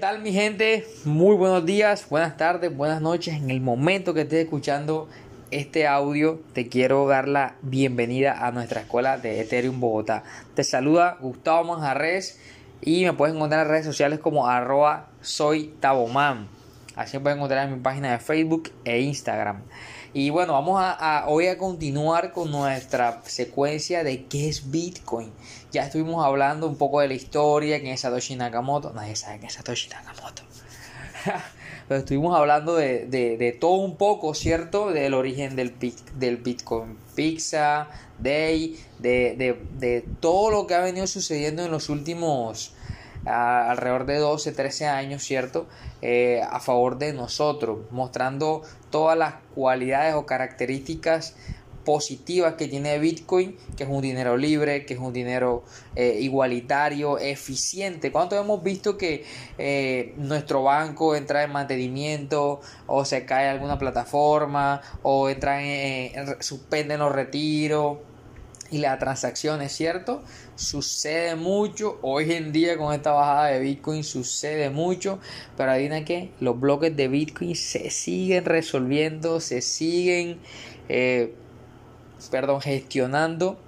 tal mi gente? Muy buenos días, buenas tardes, buenas noches. En el momento que estés escuchando este audio, te quiero dar la bienvenida a nuestra escuela de Ethereum Bogotá. Te saluda Gustavo Manjarres y me puedes encontrar en redes sociales como arroba soy Taboman. Así puedes encontrar en mi página de Facebook e Instagram. Y bueno, vamos a, hoy a continuar con nuestra secuencia de qué es Bitcoin. Ya estuvimos hablando un poco de la historia, quién es Satoshi Nakamoto. Nadie sabe quién es Satoshi Nakamoto. Pero estuvimos hablando de, todo un poco, ¿cierto? Del origen del, del Bitcoin Pizza, Day, de, de todo lo que ha venido sucediendo en los últimos alrededor de 12, 13 años, ¿cierto? Eh, a favor de nosotros, mostrando todas las cualidades o características positivas que tiene Bitcoin, que es un dinero libre, que es un dinero eh, igualitario, eficiente. ¿Cuánto hemos visto que eh, nuestro banco entra en mantenimiento o se cae alguna plataforma o entra en, suspenden los retiros? Y la transacción es cierto sucede mucho hoy en día con esta bajada de bitcoin sucede mucho pero adivina que los bloques de bitcoin se siguen resolviendo se siguen eh, perdón gestionando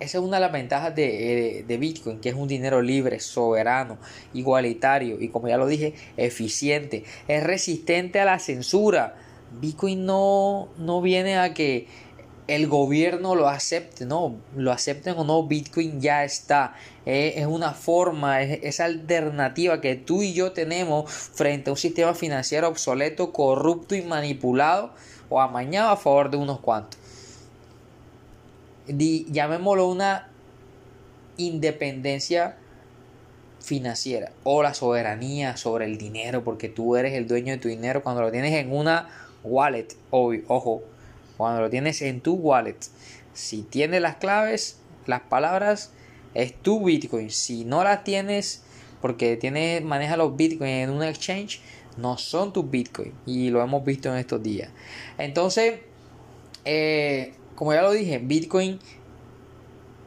esa es una de las ventajas de, eh, de, Bitcoin, que es un dinero libre, soberano, igualitario y como ya lo dije, eficiente. Es resistente a la censura. Bitcoin no, no viene a que el gobierno lo acepte, no, lo acepten o no, Bitcoin ya está. Eh, es una forma, es esa alternativa que tú y yo tenemos frente a un sistema financiero obsoleto, corrupto y manipulado o amañado a favor de unos cuantos. llamémoslo una independencia financiera o la soberanía sobre el dinero, porque tú eres el dueño de tu dinero cuando lo tienes en una wallet, ojo cuando lo tienes en tu wallet. Si tienes las claves, las palabras, es tu Bitcoin. Si no las tienes, porque tienes, maneja los Bitcoin en un exchange, no son tus Bitcoin. Y lo hemos visto en estos días. Entonces, eh, como ya lo dije, Bitcoin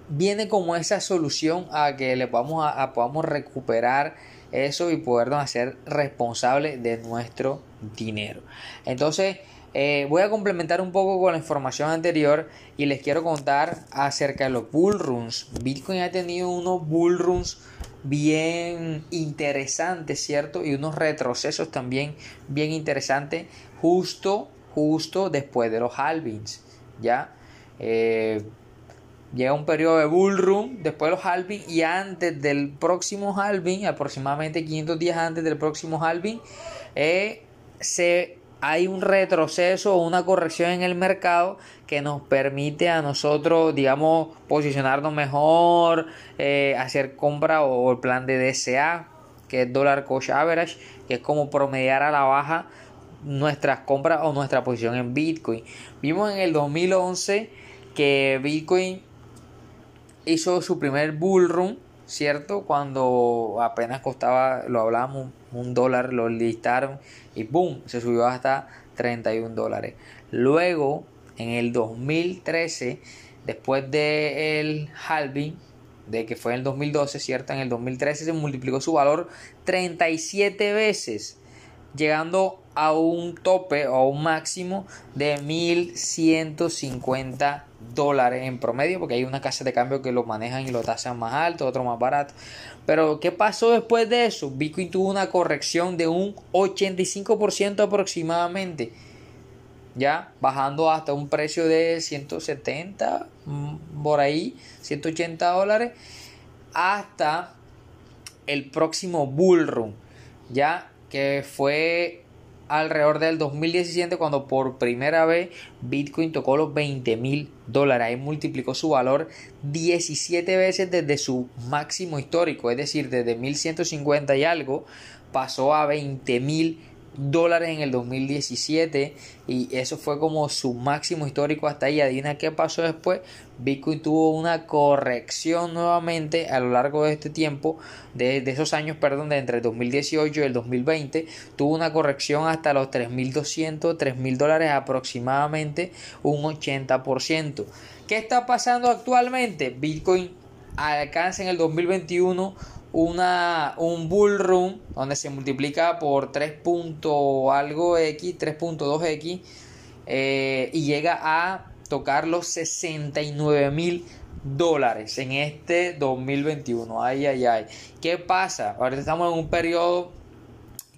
viene como esa solución a que le podamos, a, podamos recuperar eso y podernos hacer responsables de nuestro dinero. Entonces, eh, voy a complementar un poco con la información anterior y les quiero contar acerca de los bullruns. Bitcoin ha tenido unos bullruns bien interesantes, ¿cierto? Y unos retrocesos también bien interesantes justo, justo después de los halvings, ¿ya? Eh, llega un periodo de bullrun después de los halving y antes del próximo halving, aproximadamente 500 días antes del próximo halving, eh, se hay un retroceso o una corrección en el mercado que nos permite a nosotros, digamos, posicionarnos mejor, eh, hacer compra o el plan de DCA, que es Dollar Cost Average, que es como promediar a la baja nuestras compras o nuestra posición en Bitcoin. Vimos en el 2011 que Bitcoin hizo su primer bull run, ¿cierto? Cuando apenas costaba, lo hablábamos, un dólar, lo listaron y ¡boom! Se subió hasta 31 dólares. Luego, en el 2013, después del halving, de que fue en el 2012, ¿cierto? En el 2013 se multiplicó su valor 37 veces, llegando a un tope o a un máximo de 1150 dólares en promedio, porque hay una casa de cambio que lo manejan y lo tasan más alto, otro más barato. Pero, ¿qué pasó después de eso? Bitcoin tuvo una corrección de un 85% aproximadamente. Ya, bajando hasta un precio de 170, mm, por ahí, 180 dólares, hasta el próximo bull run. Ya, que fue alrededor del 2017 cuando por primera vez Bitcoin tocó los 20 mil dólares. Ahí multiplicó su valor 17 veces desde su máximo histórico, es decir, desde 1150 y algo pasó a 20 mil dólares en el 2017 y eso fue como su máximo histórico hasta ahí. Adivina qué pasó después. Bitcoin tuvo una corrección nuevamente a lo largo de este tiempo, de, esos años, perdón, de entre el 2018 y el 2020, tuvo una corrección hasta los 3.200, 3.000 dólares aproximadamente, un 80%. ¿Qué está pasando actualmente? Bitcoin alcanza en el 2021 una, un bull run donde se multiplica por 3. algo x, 3.2x eh, y llega a tocar los 69 mil dólares en este 2021. Ay, ay, ay. ¿Qué pasa? Ahorita estamos en un periodo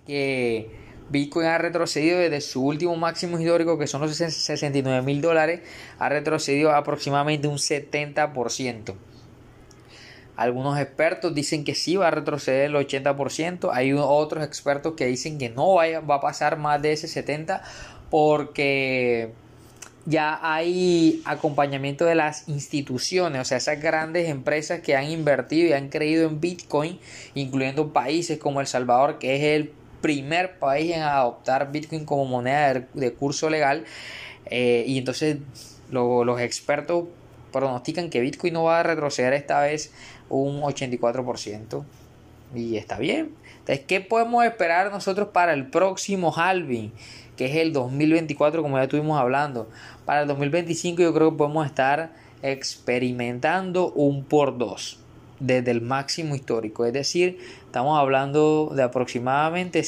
que Bitcoin ha retrocedido desde su último máximo histórico, que son los 69 mil dólares, ha retrocedido aproximadamente un 70%. Algunos expertos dicen que sí va a retroceder el 80%. Hay otros expertos que dicen que no va a pasar más de ese 70% porque ya hay acompañamiento de las instituciones, o sea, esas grandes empresas que han invertido y han creído en Bitcoin, incluyendo países como El Salvador, que es el primer país en adoptar Bitcoin como moneda de, curso legal. Eh, y entonces los expertos pronostican que Bitcoin no va a retroceder esta vez un 84%. Y está bien. Entonces, ¿qué podemos esperar nosotros para el próximo halving? Que es el 2024, como ya estuvimos hablando. Para el 2025 yo creo que podemos estar experimentando un por dos desde el máximo histórico. Es decir, estamos hablando de aproximadamente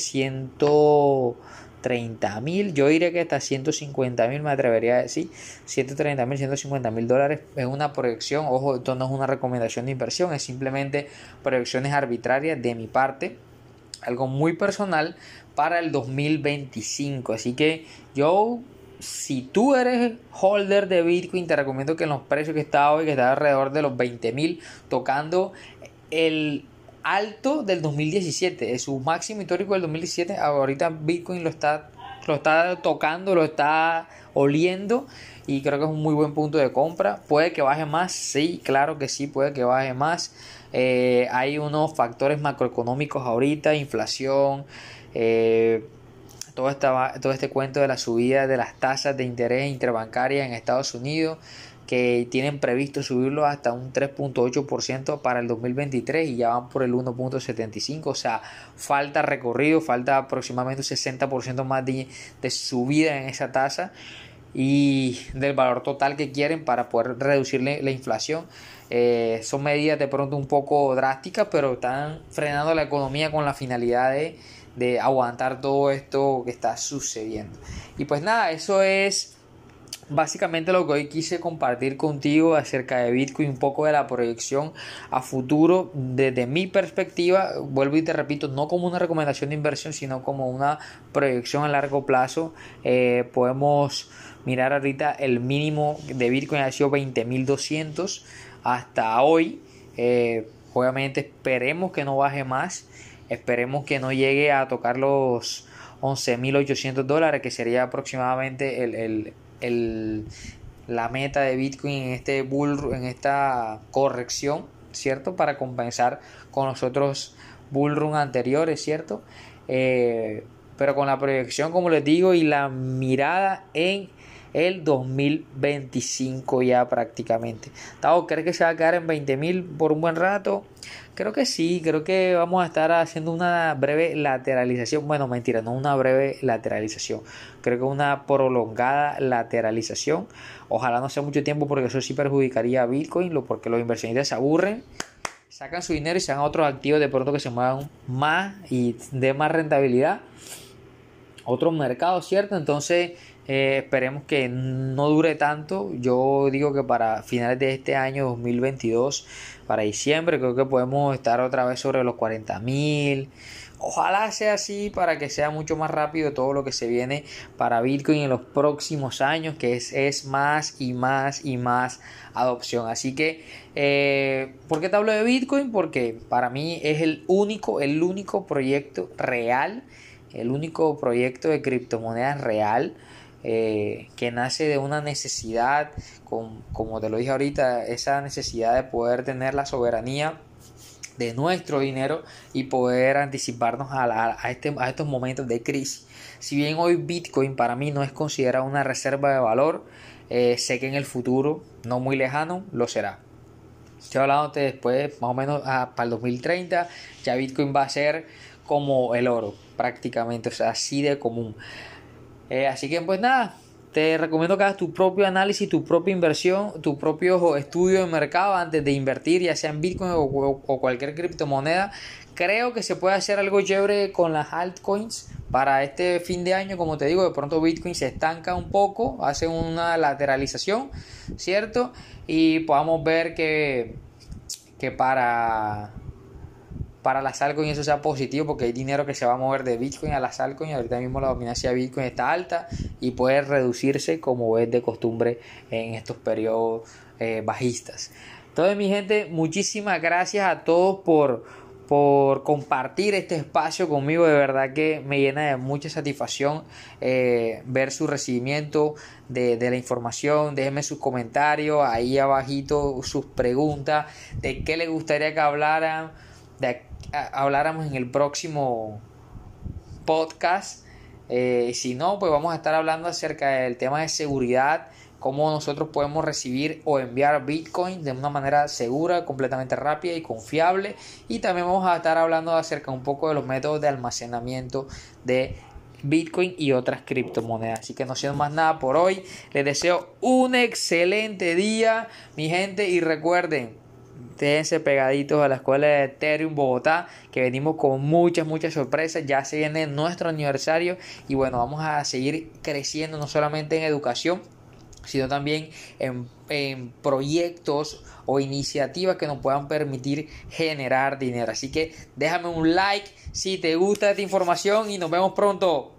130 mil, yo diría que hasta 150 mil me atrevería a decir, 130 mil, 150 mil dólares es una proyección, ojo, esto no es una recomendación de inversión, es simplemente proyecciones arbitrarias de mi parte, algo muy personal para el 2025. Así que yo si tú eres holder de Bitcoin, te recomiendo que en los precios que está hoy, que está alrededor de los 20 mil, tocando el alto del 2017, es su máximo histórico del 2017, ahorita Bitcoin lo está, lo está tocando, lo está oliendo y creo que es un muy buen punto de compra. Puede que baje más, sí, claro que sí, puede que baje más. Eh, hay unos factores macroeconómicos ahorita, inflación. Eh, todo, todo este cuento de la subida de las tasas de interés interbancarias en Estados Unidos que tienen previsto subirlo hasta un 3.8% para el 2023 y ya van por el 1.75%, o sea, falta recorrido, falta aproximadamente un 60% más de, subida en esa tasa y del valor total que quieren para poder reducir la inflación. Eh, son medidas de pronto un poco drásticas, pero están frenando la economía con la finalidad de de aguantar todo esto que está sucediendo. Y pues nada, eso es básicamente lo que hoy quise compartir contigo acerca de Bitcoin, un poco de la proyección a futuro desde mi perspectiva. Vuelvo y te repito, no como una recomendación de inversión, sino como una proyección a largo plazo. Eh, podemos mirar ahorita el mínimo de Bitcoin ha sido 20.200 hasta hoy. Eh, obviamente esperemos que no baje más. Esperemos que no llegue a tocar los 11.800 dólares, que sería aproximadamente el, la meta de Bitcoin en este bull, en esta corrección, ¿cierto? Para compensar con los otros bull run anteriores, ¿cierto? Eh, pero con la proyección, como les digo, y la mirada en el 2025 ya prácticamente. ¿crees que se va a quedar en 20.000 por un buen rato? Creo que sí, creo que vamos a estar haciendo una breve lateralización. Bueno, mentira, no una breve lateralización. Creo que una prolongada lateralización. Ojalá no sea mucho tiempo porque eso sí perjudicaría a Bitcoin, porque los inversionistas se aburren, sacan su dinero y se van a otros activos de pronto que se muevan más y de más rentabilidad. Otros mercados, ¿cierto? Entonces eh, esperemos que no dure tanto. Yo digo que para finales de este año 2022, para diciembre, creo que podemos estar otra vez sobre los 40 mil. Ojalá sea así para que sea mucho más rápido todo lo que se viene para Bitcoin en los próximos años, que es, es más y más y más adopción. Así que, eh, ¿por qué te hablo de Bitcoin? Porque para mí es el único, el único proyecto real, el único proyecto de criptomonedas real eh, que nace de una necesidad, como te lo dije ahorita, esa necesidad de poder tener la soberanía de nuestro dinero y poder anticiparnos a, este, a estos momentos de crisis. Si bien hoy Bitcoin para mí no es considerado una reserva de valor, eh, sé que en el futuro, no muy lejano, lo será. Estoy hablando después, más o menos ah, para el 2030, ya Bitcoin va a ser como el oro, prácticamente, o sea, así de común. Eh, así que pues nada, te recomiendo que hagas tu propio análisis, tu propia inversión, tu propio estudio de mercado antes de invertir, ya sea en Bitcoin o, cualquier criptomoneda. Creo que se puede hacer algo chévere con las altcoins para este fin de año. Como te digo, de pronto Bitcoin se estanca un poco, hace una lateralización, ¿cierto? Y podamos ver que, que para para las altcoins eso sea positivo porque hay dinero que se va a mover de Bitcoin a las altcoins. Ahorita mismo la dominancia de Bitcoin está alta y puede reducirse como es de costumbre en estos periodos eh, bajistas. Entonces mi gente, muchísimas gracias a todos por, por compartir este espacio conmigo. De verdad que me llena de mucha satisfacción eh, ver su recibimiento de, de, la información. Déjenme sus comentarios ahí abajito, sus preguntas de qué les gustaría que hablaran, de habláramos en el próximo podcast. Eh, si no, pues vamos a estar hablando acerca del tema de seguridad, cómo nosotros podemos recibir o enviar Bitcoin de una manera segura, completamente rápida y confiable. Y también vamos a estar hablando acerca un poco de los métodos de almacenamiento de Bitcoin y otras criptomonedas. Así que no siendo más nada por hoy. Les deseo un excelente día, mi gente, y recuerden Quédense pegaditos a la escuela de Ethereum Bogotá, que venimos con muchas, muchas sorpresas. Ya se viene nuestro aniversario y bueno, vamos a seguir creciendo no solamente en educación, sino también en, en, proyectos o iniciativas que nos puedan permitir generar dinero. Así que déjame un like si te gusta esta información y nos vemos pronto.